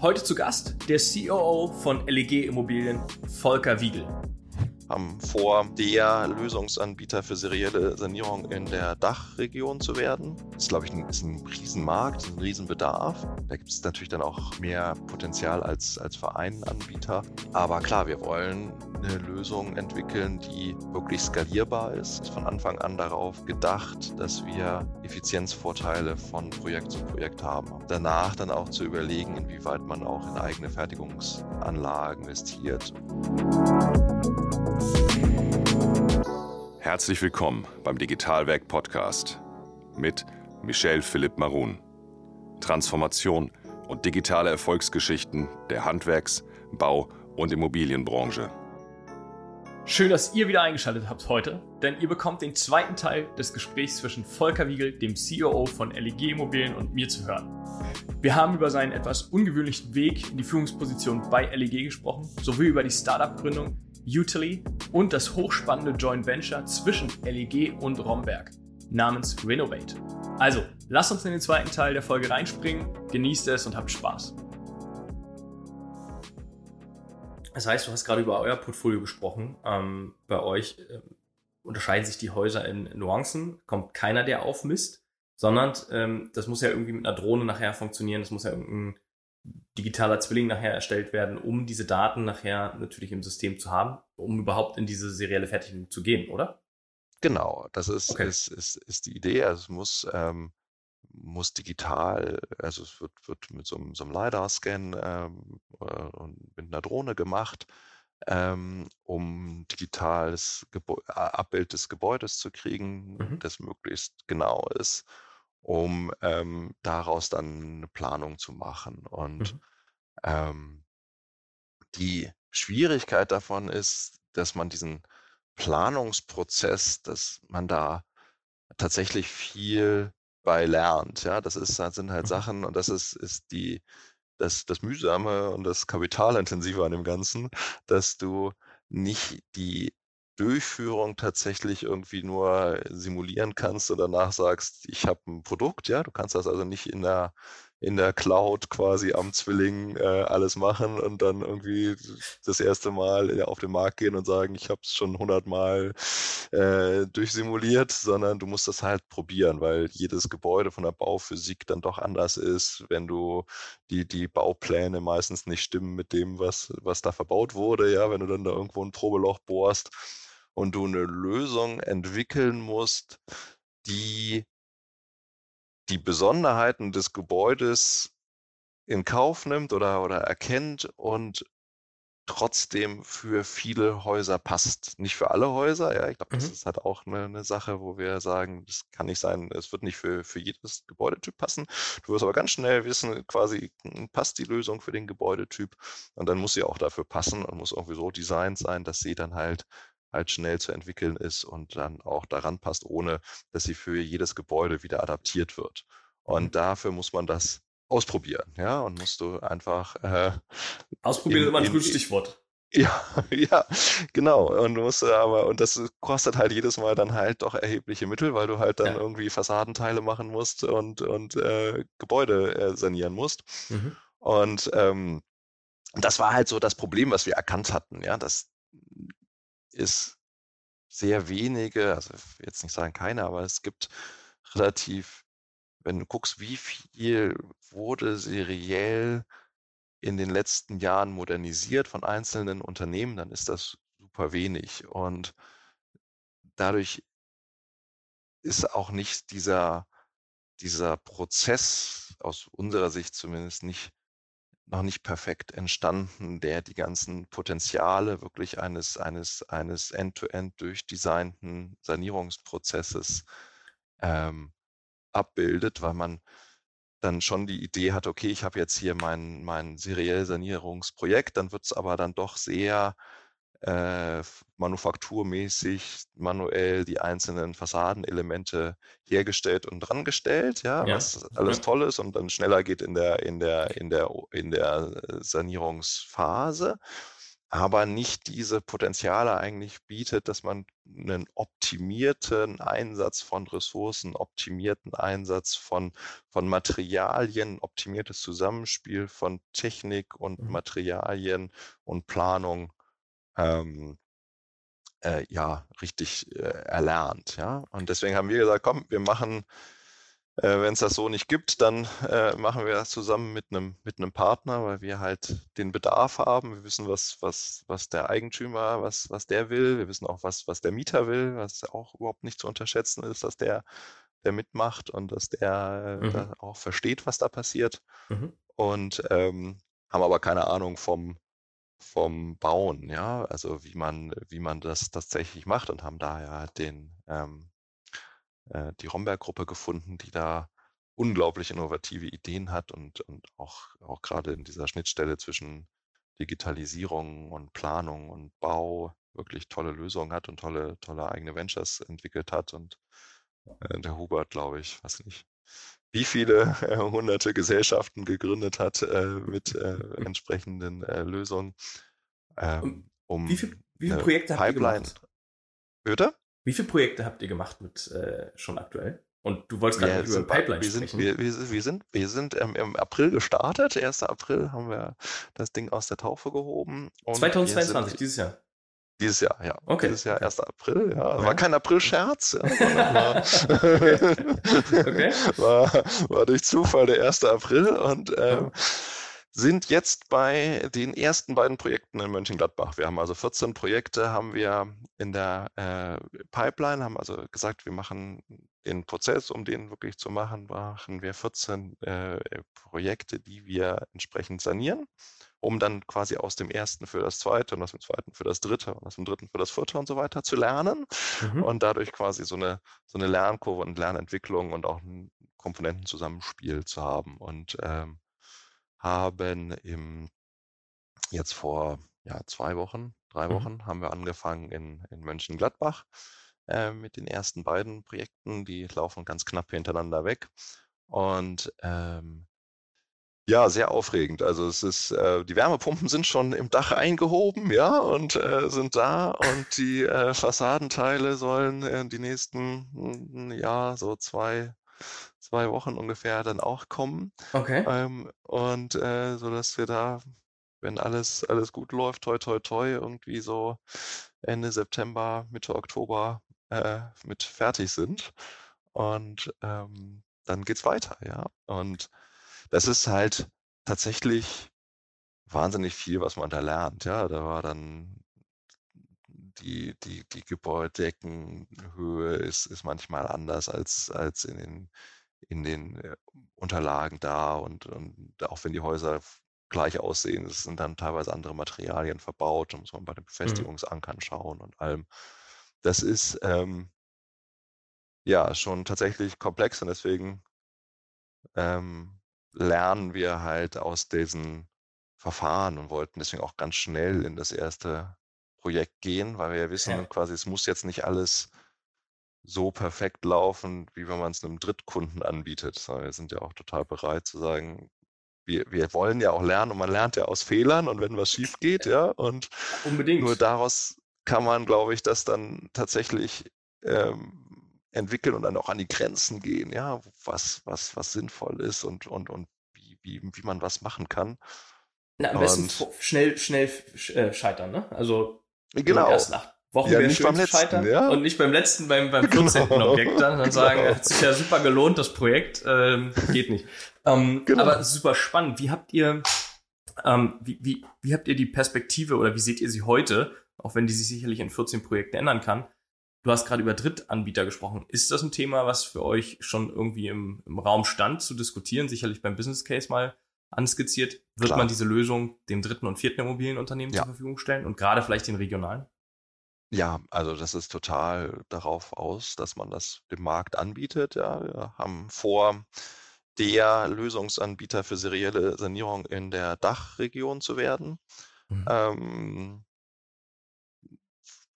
Heute zu Gast der COO von LEG Immobilien, Volker Wiegel haben vor, der Lösungsanbieter für serielle Sanierung in der Dachregion zu werden. Das ist, glaube ich, ein, ist ein Riesenmarkt, ein Riesenbedarf. Da gibt es natürlich dann auch mehr Potenzial als, als Vereinanbieter. Aber klar, wir wollen eine Lösung entwickeln, die wirklich skalierbar ist. Von Anfang an darauf gedacht, dass wir Effizienzvorteile von Projekt zu Projekt haben. Danach dann auch zu überlegen, inwieweit man auch in eigene Fertigungsanlagen investiert. Herzlich willkommen beim Digitalwerk Podcast mit Michel Philipp Marun. Transformation und digitale Erfolgsgeschichten der Handwerks-, Bau- und Immobilienbranche. Schön, dass ihr wieder eingeschaltet habt heute, denn ihr bekommt den zweiten Teil des Gesprächs zwischen Volker Wiegel, dem COO von LEG Immobilien und mir zu hören. Wir haben über seinen etwas ungewöhnlichen Weg in die Führungsposition bei LEG gesprochen, sowie über die Startup-Gründung Utily und das hochspannende Joint Venture zwischen LEG und Romberg namens Renovate. Also, lasst uns in den zweiten Teil der Folge reinspringen, genießt es und habt Spaß. Das heißt, du hast gerade über euer Portfolio gesprochen. Ähm, bei euch äh, unterscheiden sich die Häuser in Nuancen, kommt keiner, der aufmisst, sondern ähm, das muss ja irgendwie mit einer Drohne nachher funktionieren, das muss ja irgendein digitaler Zwilling nachher erstellt werden, um diese Daten nachher natürlich im System zu haben, um überhaupt in diese serielle Fertigung zu gehen, oder? Genau, das ist, okay. ist, ist, ist die Idee. Also es muss, ähm, muss digital, also es wird, wird mit so einem, so einem LiDAR-Scan ähm, äh, und mit einer Drohne gemacht, ähm, um digitales Gebä Abbild des Gebäudes zu kriegen, mhm. das möglichst genau ist um ähm, daraus dann eine Planung zu machen. Und mhm. ähm, die Schwierigkeit davon ist, dass man diesen Planungsprozess, dass man da tatsächlich viel bei lernt. Ja, das ist, das sind halt mhm. Sachen und das ist, ist die, das, das Mühsame und das Kapitalintensive an dem Ganzen, dass du nicht die Durchführung tatsächlich irgendwie nur simulieren kannst und danach sagst, ich habe ein Produkt, ja, du kannst das also nicht in der in der Cloud quasi am Zwilling äh, alles machen und dann irgendwie das erste Mal auf den Markt gehen und sagen, ich habe es schon hundertmal äh, durchsimuliert, sondern du musst das halt probieren, weil jedes Gebäude von der Bauphysik dann doch anders ist, wenn du die, die Baupläne meistens nicht stimmen mit dem, was, was da verbaut wurde, ja, wenn du dann da irgendwo ein Probeloch bohrst und du eine Lösung entwickeln musst, die die Besonderheiten des Gebäudes in Kauf nimmt oder, oder erkennt und trotzdem für viele Häuser passt. Nicht für alle Häuser, ja, ich glaube, mhm. das ist halt auch eine, eine, Sache, wo wir sagen, das kann nicht sein, es wird nicht für, für jedes Gebäudetyp passen. Du wirst aber ganz schnell wissen, quasi hm, passt die Lösung für den Gebäudetyp und dann muss sie auch dafür passen und muss irgendwie so designt sein, dass sie dann halt halt schnell zu entwickeln ist und dann auch daran passt, ohne dass sie für jedes Gebäude wieder adaptiert wird. Und mhm. dafür muss man das ausprobieren, ja, und musst du einfach äh, ausprobieren in, ist immer ein gutes Stichwort. Ja, ja, genau. Und du musst aber, und das kostet halt jedes Mal dann halt doch erhebliche Mittel, weil du halt dann ja. irgendwie Fassadenteile machen musst und, und äh, Gebäude äh, sanieren musst. Mhm. Und ähm, das war halt so das Problem, was wir erkannt hatten, ja, dass es sehr wenige, also jetzt nicht sagen keine, aber es gibt relativ, wenn du guckst, wie viel wurde seriell in den letzten Jahren modernisiert von einzelnen Unternehmen, dann ist das super wenig. Und dadurch ist auch nicht dieser, dieser Prozess aus unserer Sicht zumindest nicht noch nicht perfekt entstanden, der die ganzen Potenziale wirklich eines, eines, eines end-to-end durchdesignten Sanierungsprozesses ähm, abbildet, weil man dann schon die Idee hat, okay, ich habe jetzt hier mein, mein seriell Sanierungsprojekt, dann wird es aber dann doch sehr äh, manufakturmäßig manuell die einzelnen Fassadenelemente hergestellt und drangestellt, ja, ja. was alles ja. toll ist und dann schneller geht in der, in der, in der, in der Sanierungsphase. aber nicht diese Potenziale eigentlich bietet, dass man einen optimierten Einsatz von Ressourcen, optimierten Einsatz von, von Materialien, optimiertes Zusammenspiel von Technik und mhm. Materialien und Planung ähm, äh, ja richtig äh, erlernt. Ja? Und deswegen haben wir gesagt, komm, wir machen äh, Wenn es das so nicht gibt, dann äh, machen wir das zusammen mit einem mit einem Partner, weil wir halt den Bedarf haben. Wir wissen, was, was, was der Eigentümer, was, was der will. Wir wissen auch, was, was der Mieter will, was auch überhaupt nicht zu unterschätzen ist, dass der, der mitmacht und dass der mhm. da auch versteht, was da passiert. Mhm. Und ähm, haben aber keine Ahnung vom, vom Bauen, ja, also wie man, wie man das tatsächlich macht und haben daher den, ähm, äh, die Romberg-Gruppe gefunden, die da unglaublich innovative Ideen hat und, und auch, auch gerade in dieser Schnittstelle zwischen Digitalisierung und Planung und Bau wirklich tolle Lösungen hat und tolle, tolle eigene Ventures entwickelt hat. Und äh, der Hubert, glaube ich, weiß nicht, wie viele äh, hunderte Gesellschaften gegründet hat äh, mit äh, entsprechenden äh, Lösungen. Ähm, um wie, viel, wie viele Projekte Pipeline. habt ihr gemacht? Bitte? Wie viele Projekte habt ihr gemacht mit äh, schon aktuell? Und du wolltest gerade über Pipeline wir sprechen. Sind, wir, wir, wir, sind, wir sind ähm, im April gestartet. 1. April haben wir das Ding aus der Taufe gehoben. 2022, dieses Jahr. Dieses Jahr, ja. Okay. Dieses Jahr, 1. April, ja. Okay. War kein April-Scherz, ja, war, okay. war, war, durch Zufall der 1. April und ähm, ja sind jetzt bei den ersten beiden Projekten in Mönchengladbach. Wir haben also 14 Projekte haben wir in der äh, Pipeline, haben also gesagt, wir machen den Prozess, um den wirklich zu machen, machen wir 14 äh, Projekte, die wir entsprechend sanieren, um dann quasi aus dem ersten für das zweite und aus dem zweiten für das dritte und aus dem dritten für das vierte und so weiter zu lernen mhm. und dadurch quasi so eine, so eine Lernkurve und Lernentwicklung und auch ein Komponentenzusammenspiel zu haben. Und ähm, haben im, jetzt vor ja, zwei Wochen, drei mhm. Wochen, mhm. haben wir angefangen in, in Mönchengladbach äh, mit den ersten beiden Projekten. Die laufen ganz knapp hintereinander weg. Und ähm, ja, sehr aufregend. Also es ist, äh, die Wärmepumpen sind schon im Dach eingehoben, ja, und äh, sind da und die äh, Fassadenteile sollen äh, die nächsten, ja, so zwei, zwei Wochen ungefähr dann auch kommen. Okay. Ähm, und äh, so dass wir da, wenn alles, alles gut läuft, toi toi toi, irgendwie so Ende September, Mitte Oktober äh, mit fertig sind. Und ähm, dann geht's weiter, ja. Und das ist halt tatsächlich wahnsinnig viel, was man da lernt. Ja, da war dann die, die, die Gebäudedeckenhöhe ist, ist manchmal anders als, als in den in den äh, Unterlagen da und, und auch wenn die Häuser gleich aussehen, es sind dann teilweise andere Materialien verbaut, da muss man bei den mhm. Befestigungsankern schauen und allem. Das ist ähm, ja schon tatsächlich komplex und deswegen ähm, lernen wir halt aus diesen Verfahren und wollten deswegen auch ganz schnell in das erste Projekt gehen, weil wir ja wissen, ja. quasi, es muss jetzt nicht alles so perfekt laufen, wie wenn man es einem Drittkunden anbietet. Wir sind ja auch total bereit zu sagen, wir, wir wollen ja auch lernen und man lernt ja aus Fehlern und wenn was schief geht, ja, und Unbedingt. nur daraus kann man, glaube ich, das dann tatsächlich ähm, entwickeln und dann auch an die Grenzen gehen, ja, was, was, was sinnvoll ist und, und, und wie, wie, wie man was machen kann. Na, am besten schnell, schnell äh, scheitern, ne? Also genau. ersten acht Wochen ja, nicht beim letzten, scheitern ja? und nicht beim letzten, beim, beim 14. Genau. Objekt dann, dann sagen, genau. hat sich ja super gelohnt, das Projekt, ähm, geht nicht. Ähm, genau. Aber super spannend. Wie habt ihr, ähm, wie, wie, wie habt ihr die Perspektive oder wie seht ihr sie heute, auch wenn die sich sicherlich in 14 Projekten ändern kann? Du hast gerade über Drittanbieter gesprochen. Ist das ein Thema, was für euch schon irgendwie im, im Raum stand zu diskutieren? Sicherlich beim Business Case mal anskizziert. Wird Klar. man diese Lösung dem dritten und vierten Immobilienunternehmen ja. zur Verfügung stellen und gerade vielleicht den regionalen? Ja, also das ist total darauf aus, dass man das dem Markt anbietet. Ja, wir haben vor, der Lösungsanbieter für serielle Sanierung in der Dachregion zu werden. Mhm. Ähm,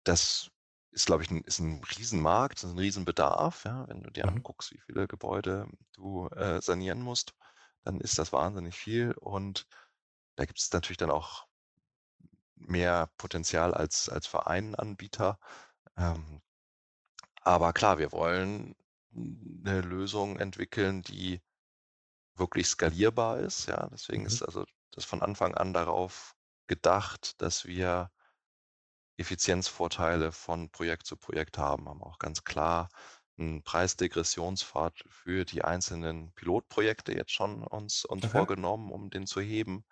das ist, glaube ich, ein, ist ein Riesenmarkt, ist ein Riesenbedarf. Ja, wenn du dir mhm. anguckst, wie viele Gebäude du äh, sanieren musst, dann ist das wahnsinnig viel. Und da gibt es natürlich dann auch mehr Potenzial als, als für einen Anbieter. Ähm, aber klar, wir wollen eine Lösung entwickeln, die wirklich skalierbar ist. Ja, deswegen mhm. ist also das von Anfang an darauf gedacht, dass wir Effizienzvorteile von Projekt zu Projekt haben, haben auch ganz klar einen Preisdegressionspfad für die einzelnen Pilotprojekte jetzt schon uns, uns okay. vorgenommen, um den zu heben.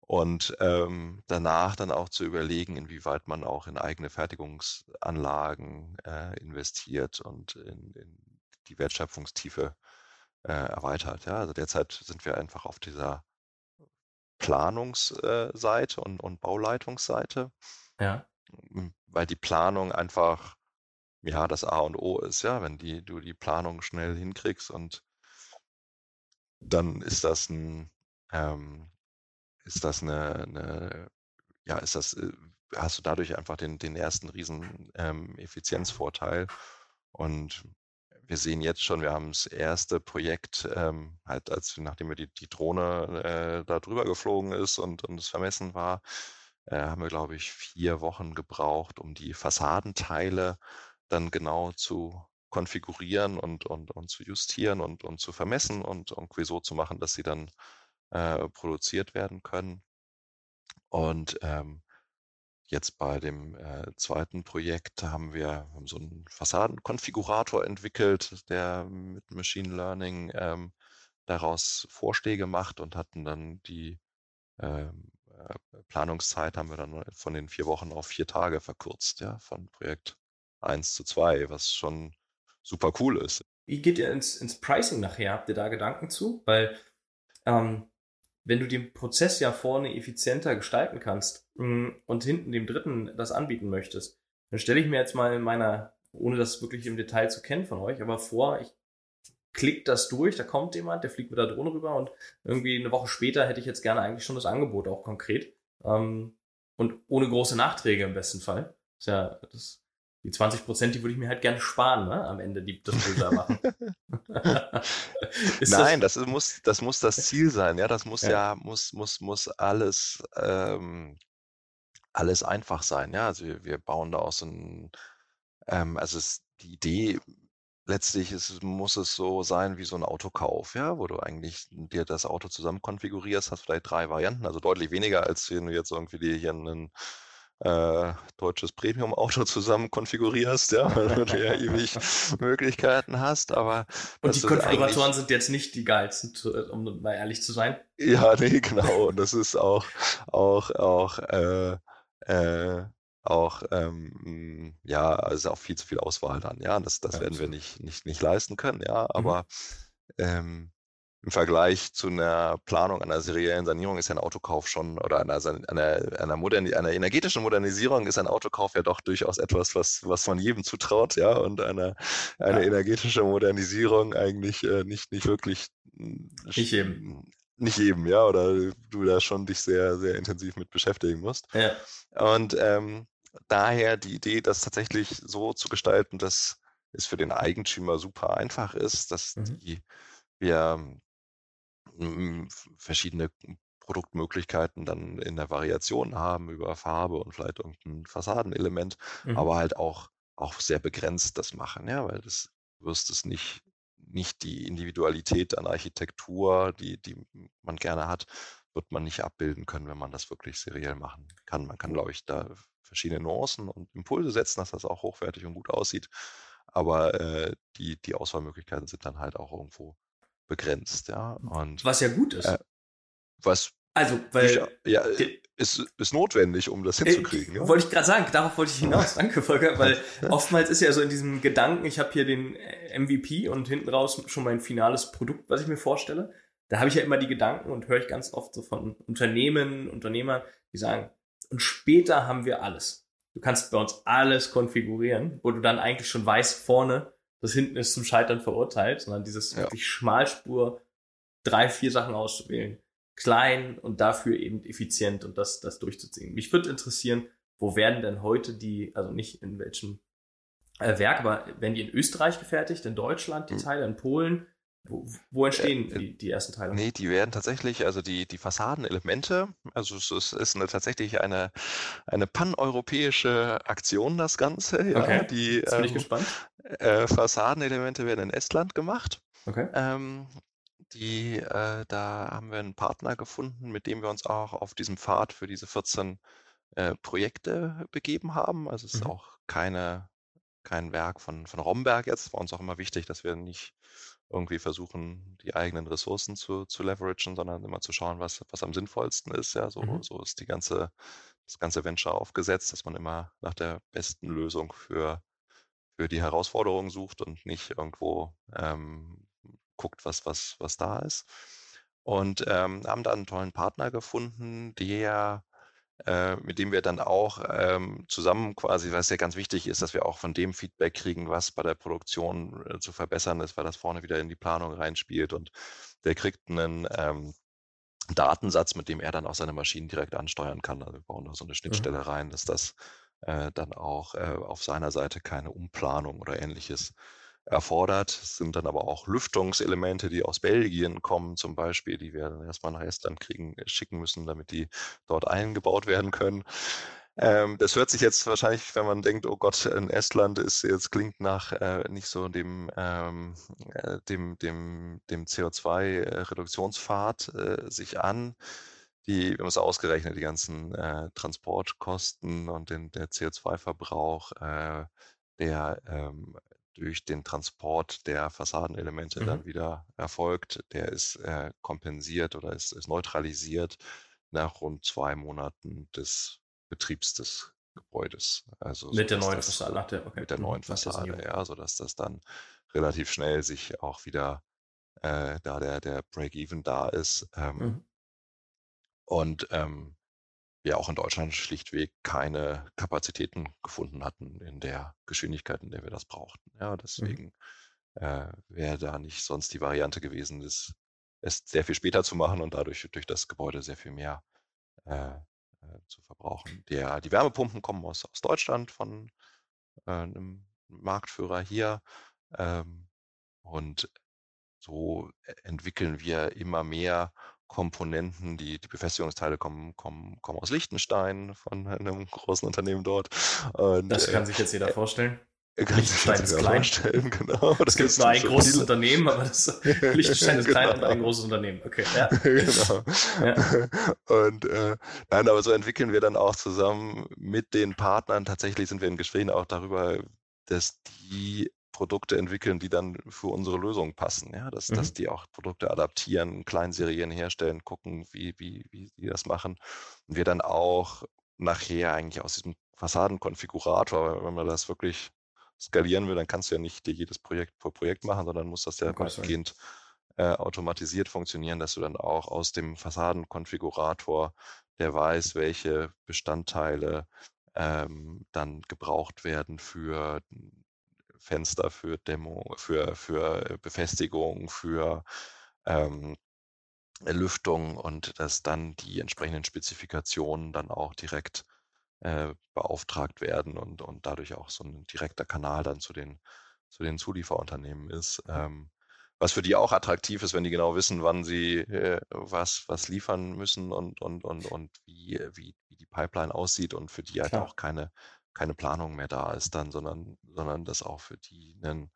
Und ähm, danach dann auch zu überlegen, inwieweit man auch in eigene Fertigungsanlagen äh, investiert und in, in die Wertschöpfungstiefe äh, erweitert. Ja? Also derzeit sind wir einfach auf dieser Planungsseite und, und Bauleitungsseite. Ja. Weil die Planung einfach ja das A und O ist, ja, wenn die, du die Planung schnell hinkriegst und dann ist das ein ähm, ist das eine, eine ja, ist das, äh, hast du dadurch einfach den, den ersten riesen ähm, Effizienzvorteil. Und wir sehen jetzt schon, wir haben das erste Projekt, ähm, halt als nachdem wir die, die Drohne äh, da drüber geflogen ist und, und es vermessen war, äh, haben wir, glaube ich, vier Wochen gebraucht, um die Fassadenteile dann genau zu konfigurieren und, und, und zu justieren und, und zu vermessen und irgendwie so zu machen, dass sie dann äh, produziert werden können. Und ähm, jetzt bei dem äh, zweiten Projekt haben wir haben so einen Fassadenkonfigurator entwickelt, der mit Machine Learning ähm, daraus Vorschläge macht und hatten dann die ähm, äh, Planungszeit haben wir dann von den vier Wochen auf vier Tage verkürzt, ja, von Projekt 1 zu 2, was schon super cool ist. Wie geht ihr ins, ins Pricing nachher? Habt ihr da Gedanken zu? Weil ähm, wenn du den Prozess ja vorne effizienter gestalten kannst mm, und hinten dem Dritten das anbieten möchtest, dann stelle ich mir jetzt mal in meiner, ohne das wirklich im Detail zu kennen von euch, aber vor, ich klicke das durch, da kommt jemand, der fliegt mit der Drohne rüber und irgendwie eine Woche später hätte ich jetzt gerne eigentlich schon das Angebot auch konkret. Ähm, und ohne große Nachträge im besten Fall. Ist ja, das die 20 Prozent, die würde ich mir halt gerne sparen, ne? am Ende die, das Bilder machen. Nein, das, das, muss, das muss das Ziel sein. Ja, das muss ja, ja muss, muss, muss alles, ähm, alles einfach sein. Ja, also wir, wir bauen da auch so ein, ähm, also es, die Idee letztlich ist, muss es so sein wie so ein Autokauf, ja, wo du eigentlich dir das Auto zusammen konfigurierst, hast vielleicht drei Varianten, also deutlich weniger, als wenn du jetzt irgendwie dir hier einen äh, deutsches Premium-Auto zusammen konfigurierst, ja, weil du ja ewig Möglichkeiten hast, aber und die Konfiguratoren sind jetzt nicht die geilsten, um mal ehrlich zu sein. Ja, nee, genau. Und das ist auch auch auch äh, äh, auch ähm, ja, also auch viel zu viel Auswahl dann, ja. Das das ja, werden wir nicht nicht nicht leisten können, ja. Mhm. Aber mhm. ähm, im Vergleich zu einer Planung einer seriellen Sanierung ist ja ein Autokauf schon oder einer, einer, einer, Moderni einer energetischen Modernisierung ist ein Autokauf ja doch durchaus etwas, was, was man jedem zutraut, ja, und eine, eine ja. energetische Modernisierung eigentlich äh, nicht, nicht wirklich nicht jedem. Nicht eben, ja, oder du da schon dich sehr, sehr intensiv mit beschäftigen musst. Ja. Und ähm, daher die Idee, das tatsächlich so zu gestalten, dass es für den Eigentümer super einfach ist, dass mhm. die wir verschiedene Produktmöglichkeiten dann in der Variation haben über Farbe und vielleicht irgendein Fassadenelement, mhm. aber halt auch, auch sehr begrenzt das machen, ja, weil das wirst es nicht, nicht die Individualität an Architektur, die, die man gerne hat, wird man nicht abbilden können, wenn man das wirklich seriell machen kann. Man kann, glaube ich, da verschiedene Nuancen und Impulse setzen, dass das auch hochwertig und gut aussieht. Aber äh, die, die Auswahlmöglichkeiten sind dann halt auch irgendwo begrenzt, ja. Und, was ja gut ist. Äh, was also, weil ja, ist, ist notwendig, um das äh, hinzukriegen. Äh, ja? Wollte ich gerade sagen, darauf wollte ich hinaus. Danke, Volker, weil oftmals ist ja so in diesem Gedanken, ich habe hier den äh, MVP und hinten raus schon mein finales Produkt, was ich mir vorstelle. Da habe ich ja immer die Gedanken und höre ich ganz oft so von Unternehmen, Unternehmern, die sagen, und später haben wir alles. Du kannst bei uns alles konfigurieren, wo du dann eigentlich schon weißt, vorne, das hinten ist zum Scheitern verurteilt, sondern dieses ja. wirklich Schmalspur, drei, vier Sachen auszuwählen. Klein und dafür eben effizient und das, das durchzuziehen. Mich würde interessieren, wo werden denn heute die, also nicht in welchem äh, Werk, aber werden die in Österreich gefertigt, in Deutschland, die mhm. Teile in Polen? Wo, wo entstehen äh, die, die, ersten Teile? Nee, die werden tatsächlich, also die, die Fassadenelemente, also es, es ist eine, tatsächlich eine, eine paneuropäische Aktion, das Ganze. Ja, okay, die, jetzt bin ich ähm, gespannt. Äh, Fassadenelemente werden in Estland gemacht. Okay. Ähm, die, äh, da haben wir einen Partner gefunden, mit dem wir uns auch auf diesem Pfad für diese 14 äh, Projekte begeben haben. Also es ist mhm. auch keine, kein Werk von, von Romberg jetzt. War uns auch immer wichtig, dass wir nicht irgendwie versuchen, die eigenen Ressourcen zu, zu leveragen, sondern immer zu schauen, was, was am sinnvollsten ist. Ja, so, mhm. so ist die ganze, das ganze Venture aufgesetzt, dass man immer nach der besten Lösung für, für die Herausforderung sucht und nicht irgendwo ähm, guckt, was, was, was da ist. Und ähm, haben da einen tollen Partner gefunden, der äh, mit dem wir dann auch ähm, zusammen quasi, was ja ganz wichtig ist, dass wir auch von dem Feedback kriegen, was bei der Produktion äh, zu verbessern ist, weil das vorne wieder in die Planung reinspielt und der kriegt einen ähm, Datensatz, mit dem er dann auch seine Maschinen direkt ansteuern kann. Also wir bauen da so eine mhm. Schnittstelle mhm. rein, dass das äh, dann auch äh, auf seiner Seite keine Umplanung oder ähnliches erfordert. Es sind dann aber auch Lüftungselemente, die aus Belgien kommen, zum Beispiel, die wir dann erstmal nach Estland kriegen, äh, schicken müssen, damit die dort eingebaut werden können. Ähm, das hört sich jetzt wahrscheinlich, wenn man denkt, oh Gott, in Estland ist jetzt klingt nach äh, nicht so dem, ähm, äh, dem, dem, dem CO2-Reduktionspfad äh, sich an. Die, wir haben es ausgerechnet, die ganzen äh, Transportkosten und den, der CO2-Verbrauch, äh, der ähm, durch den Transport der Fassadenelemente mhm. dann wieder erfolgt, der ist äh, kompensiert oder ist, ist neutralisiert nach rund zwei Monaten des Betriebs des Gebäudes. Also mit der neuen das, Fassade, okay. Mit der mhm. neuen Fassade, ja, sodass das dann relativ schnell sich auch wieder, äh, da der, der Break-Even da ist. Ähm, mhm. Und ähm, wir auch in Deutschland schlichtweg keine Kapazitäten gefunden hatten in der Geschwindigkeit, in der wir das brauchten. Ja, mhm. deswegen mhm. äh, wäre da nicht sonst die Variante gewesen, das, es sehr viel später zu machen und dadurch durch das Gebäude sehr viel mehr äh, äh, zu verbrauchen. Der, die Wärmepumpen kommen aus, aus Deutschland von äh, einem Marktführer hier. Ähm, und so entwickeln wir immer mehr Komponenten, die, die Befestigungsteile kommen, kommen, kommen aus Liechtenstein von einem großen Unternehmen dort. Und, das kann äh, sich jetzt jeder äh, vorstellen. Liechtenstein ist klein. Genau. Das gibt nur ein großes viele. Unternehmen, aber das Liechtenstein ist genau. klein und ein großes Unternehmen. Okay, ja. genau. Ja. Und äh, nein, aber so entwickeln wir dann auch zusammen mit den Partnern. Tatsächlich sind wir in Gesprächen auch darüber, dass die Produkte entwickeln, die dann für unsere Lösung passen. Ja, dass, mhm. dass die auch Produkte adaptieren, Kleinserien herstellen, gucken, wie, wie, wie die das machen. Und wir dann auch nachher eigentlich aus diesem Fassadenkonfigurator, wenn man das wirklich skalieren will, dann kannst du ja nicht dir jedes Projekt pro Projekt machen, sondern muss das ja oh weitgehend äh, automatisiert funktionieren, dass du dann auch aus dem Fassadenkonfigurator, der weiß, welche Bestandteile ähm, dann gebraucht werden für Fenster für Dämmung, für, für Befestigung, für ähm, Lüftung und dass dann die entsprechenden Spezifikationen dann auch direkt äh, beauftragt werden und, und dadurch auch so ein direkter Kanal dann zu den, zu den Zulieferunternehmen ist. Ähm, was für die auch attraktiv ist, wenn die genau wissen, wann sie äh, was, was liefern müssen und, und, und, und wie, wie, wie die Pipeline aussieht und für die halt Klar. auch keine keine Planung mehr da ist dann, sondern, sondern das auch für die ein,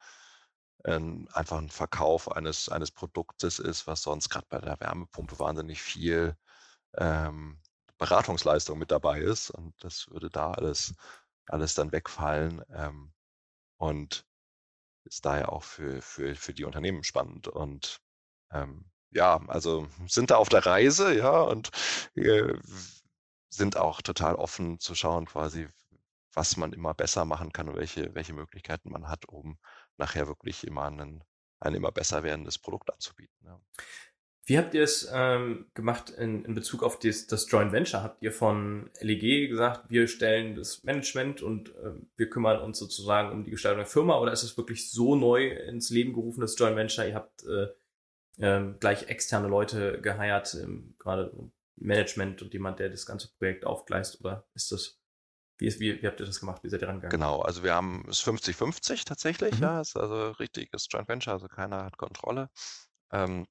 ein, einfach ein Verkauf eines, eines Produktes ist, was sonst gerade bei der Wärmepumpe wahnsinnig viel ähm, Beratungsleistung mit dabei ist. Und das würde da alles, alles dann wegfallen. Ähm, und ist daher auch für, für, für die Unternehmen spannend. Und ähm, ja, also sind da auf der Reise, ja, und äh, sind auch total offen zu schauen, quasi, was man immer besser machen kann und welche, welche Möglichkeiten man hat, um nachher wirklich immer einen, ein immer besser werdendes Produkt anzubieten. Ja. Wie habt ihr es ähm, gemacht in, in Bezug auf das, das Joint Venture? Habt ihr von LEG gesagt, wir stellen das Management und äh, wir kümmern uns sozusagen um die Gestaltung der Firma? Oder ist es wirklich so neu ins Leben gerufen, das Joint Venture? Ihr habt äh, äh, gleich externe Leute geheiert, ähm, gerade Management und jemand, der das ganze Projekt aufgleist? Oder ist das Wie, ist, wie, wie habt ihr das gemacht? Wie seid ihr rangegangen? Genau, also wir haben es 50-50 tatsächlich, Mhm. ja, ist also richtiges Joint Venture, also keiner hat Kontrolle. Ähm,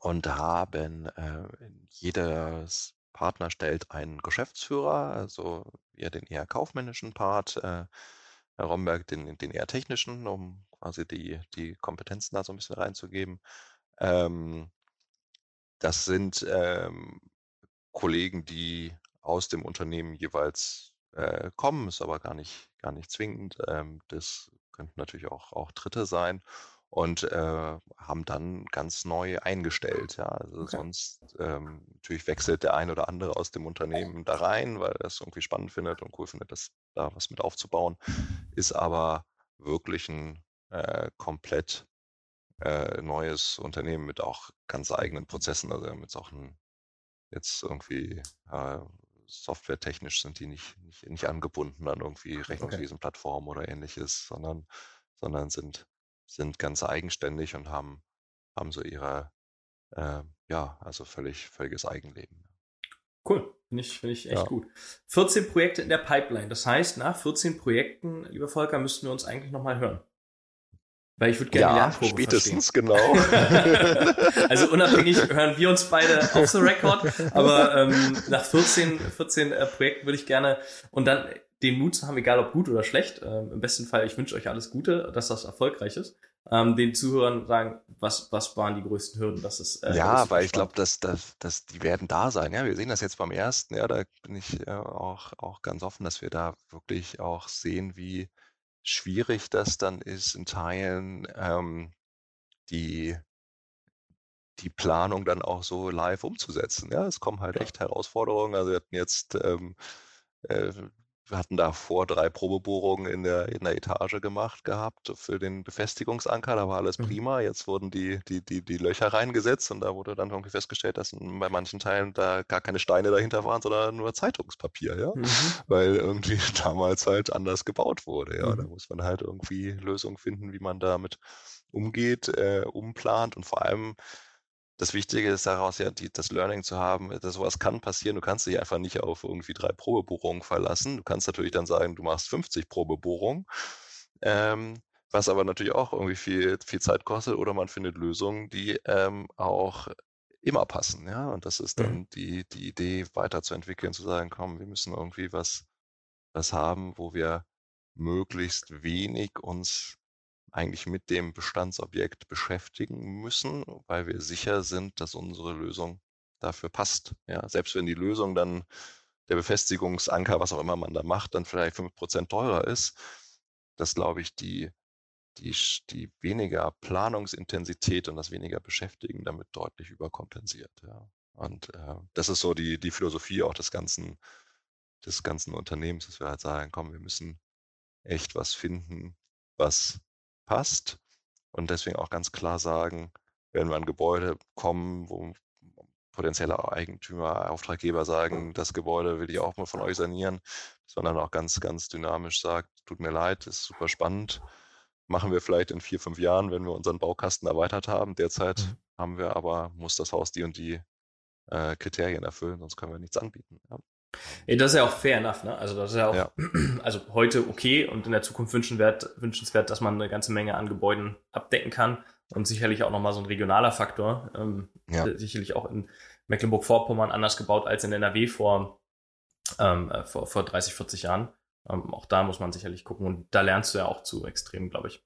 und haben äh, jedes Partner stellt einen Geschäftsführer, also wir den eher kaufmännischen Part, äh, Herr Romberg den, den eher technischen, um quasi die, die Kompetenzen da so ein bisschen reinzugeben. Ähm, das sind ähm, Kollegen, die aus dem Unternehmen jeweils äh, kommen, ist aber gar nicht, gar nicht zwingend. Ähm, das könnten natürlich auch, auch Dritte sein und äh, haben dann ganz neu eingestellt. Ja, also Okay. sonst ähm, natürlich wechselt der ein oder andere aus dem Unternehmen da rein, weil er es irgendwie spannend findet und cool findet, das da was mit aufzubauen, ist aber wirklich ein äh, komplett äh, neues Unternehmen mit auch ganz eigenen Prozessen. Also wir haben jetzt auch ein jetzt irgendwie äh, softwaretechnisch sind die nicht, nicht, nicht angebunden an irgendwie Rechnungswesenplattformen oder ähnliches, sondern, sondern sind, sind ganz eigenständig und haben, haben so ihre, äh, ja, also völlig, völliges Eigenleben. Cool, finde ich, finde ich echt Ja. gut. 14 Projekte in der Pipeline. Das heißt, nach 14 Projekten, lieber Volker, müssten wir uns eigentlich nochmal hören. Weil ich würde gerne die Lernkurve spätestens, genau. verstehen. Also unabhängig hören wir uns beide off the record, aber ähm, nach 14, 14 äh, Projekten würde ich gerne und dann den Mut zu haben, egal ob gut oder schlecht, ähm, im besten Fall, ich wünsche euch alles Gute, dass das erfolgreich ist, ähm, den Zuhörern sagen, was, was waren die größten Hürden, dass es äh, Ja, weil ich glaube, dass, dass, dass die werden da sein. Ja, wir sehen das jetzt beim ersten. Ja, da bin ich äh, auch, auch ganz offen, dass wir da wirklich auch sehen, wie schwierig das dann ist, in Teilen ähm, die, die Planung dann auch so live umzusetzen. Ja, es kommen halt echt Herausforderungen. Also wir hatten jetzt, ähm, äh, wir hatten davor drei Probebohrungen in der, in der Etage gemacht gehabt für den Befestigungsanker. Da war alles Mhm. prima. Jetzt wurden die, die, die, die Löcher reingesetzt und da wurde dann irgendwie festgestellt, dass bei manchen Teilen da gar keine Steine dahinter waren, sondern nur Zeitungspapier, ja. Mhm. Weil irgendwie damals halt anders gebaut wurde. Ja, da Mhm. muss man halt irgendwie Lösungen finden, wie man damit umgeht, äh, umplant und vor allem das Wichtige ist daraus ja die, das Learning zu haben, dass sowas kann passieren. Du kannst dich einfach nicht auf irgendwie drei Probebohrungen verlassen. Du kannst natürlich dann sagen, du machst 50 Probebohrungen, ähm, was aber natürlich auch irgendwie viel, viel Zeit kostet oder man findet Lösungen, die ähm, auch immer passen. Ja, und das ist dann Mhm. die, die Idee weiterzuentwickeln, zu sagen, komm, wir müssen irgendwie was, was haben, wo wir möglichst wenig uns eigentlich mit dem Bestandsobjekt beschäftigen müssen, weil wir sicher sind, dass unsere Lösung dafür passt. Ja, selbst wenn die Lösung dann der Befestigungsanker, was auch immer man da macht, dann vielleicht fünf Prozent teurer ist, dass glaube ich die, die, die weniger Planungsintensität und das weniger Beschäftigen damit deutlich überkompensiert. Ja. Und äh, das ist so die, die Philosophie auch des ganzen, des ganzen Unternehmens, dass wir halt sagen, komm, wir müssen echt was finden, was passt. Und deswegen auch ganz klar sagen, wenn wir an Gebäude kommen, wo potenzielle Eigentümer, Auftraggeber sagen, das Gebäude will ich auch mal von euch sanieren, dann auch ganz, ganz dynamisch sagt, tut mir leid, ist super spannend. Machen wir vielleicht in vier, fünf Jahren, wenn wir unseren Baukasten erweitert haben. Derzeit Mhm. haben wir aber, muss das Haus die und die äh, Kriterien erfüllen, sonst können wir nichts anbieten. Ja. Das ist ja auch fair enough, ne? Also das ist ja auch, Ja. also heute okay und in der Zukunft wünschenswert, wünschenswert, dass man eine ganze Menge an Gebäuden abdecken kann und sicherlich auch nochmal so ein regionaler Faktor. Ähm, Ja. Sicherlich auch in Mecklenburg-Vorpommern anders gebaut als in NRW vor, ähm, äh, vor, vor 30, 40 Jahren. Ähm, auch da muss man sicherlich gucken und da lernst du ja auch zu extrem, glaube ich.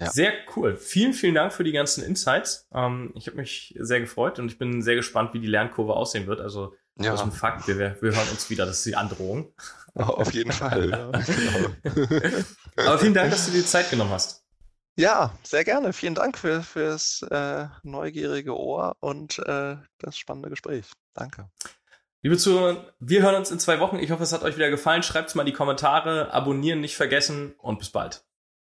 Ja. Sehr cool. Vielen, vielen Dank für die ganzen Insights. Ähm, ich habe mich sehr gefreut und ich bin sehr gespannt, wie die Lernkurve aussehen wird. Also Ja, das ist ein Fakt. Wir, wir hören uns wieder. Das ist die Androhung. auf jeden Fall. Ja, genau. Aber vielen Dank, dass du dir die Zeit genommen hast. Ja, sehr gerne. Vielen Dank für, fürs äh, neugierige Ohr und äh, das spannende Gespräch. Danke. Liebe Zuhörer, wir hören uns in zwei Wochen. Ich hoffe, es hat euch wieder gefallen. Schreibt es mal in die Kommentare. Abonnieren nicht vergessen und bis bald.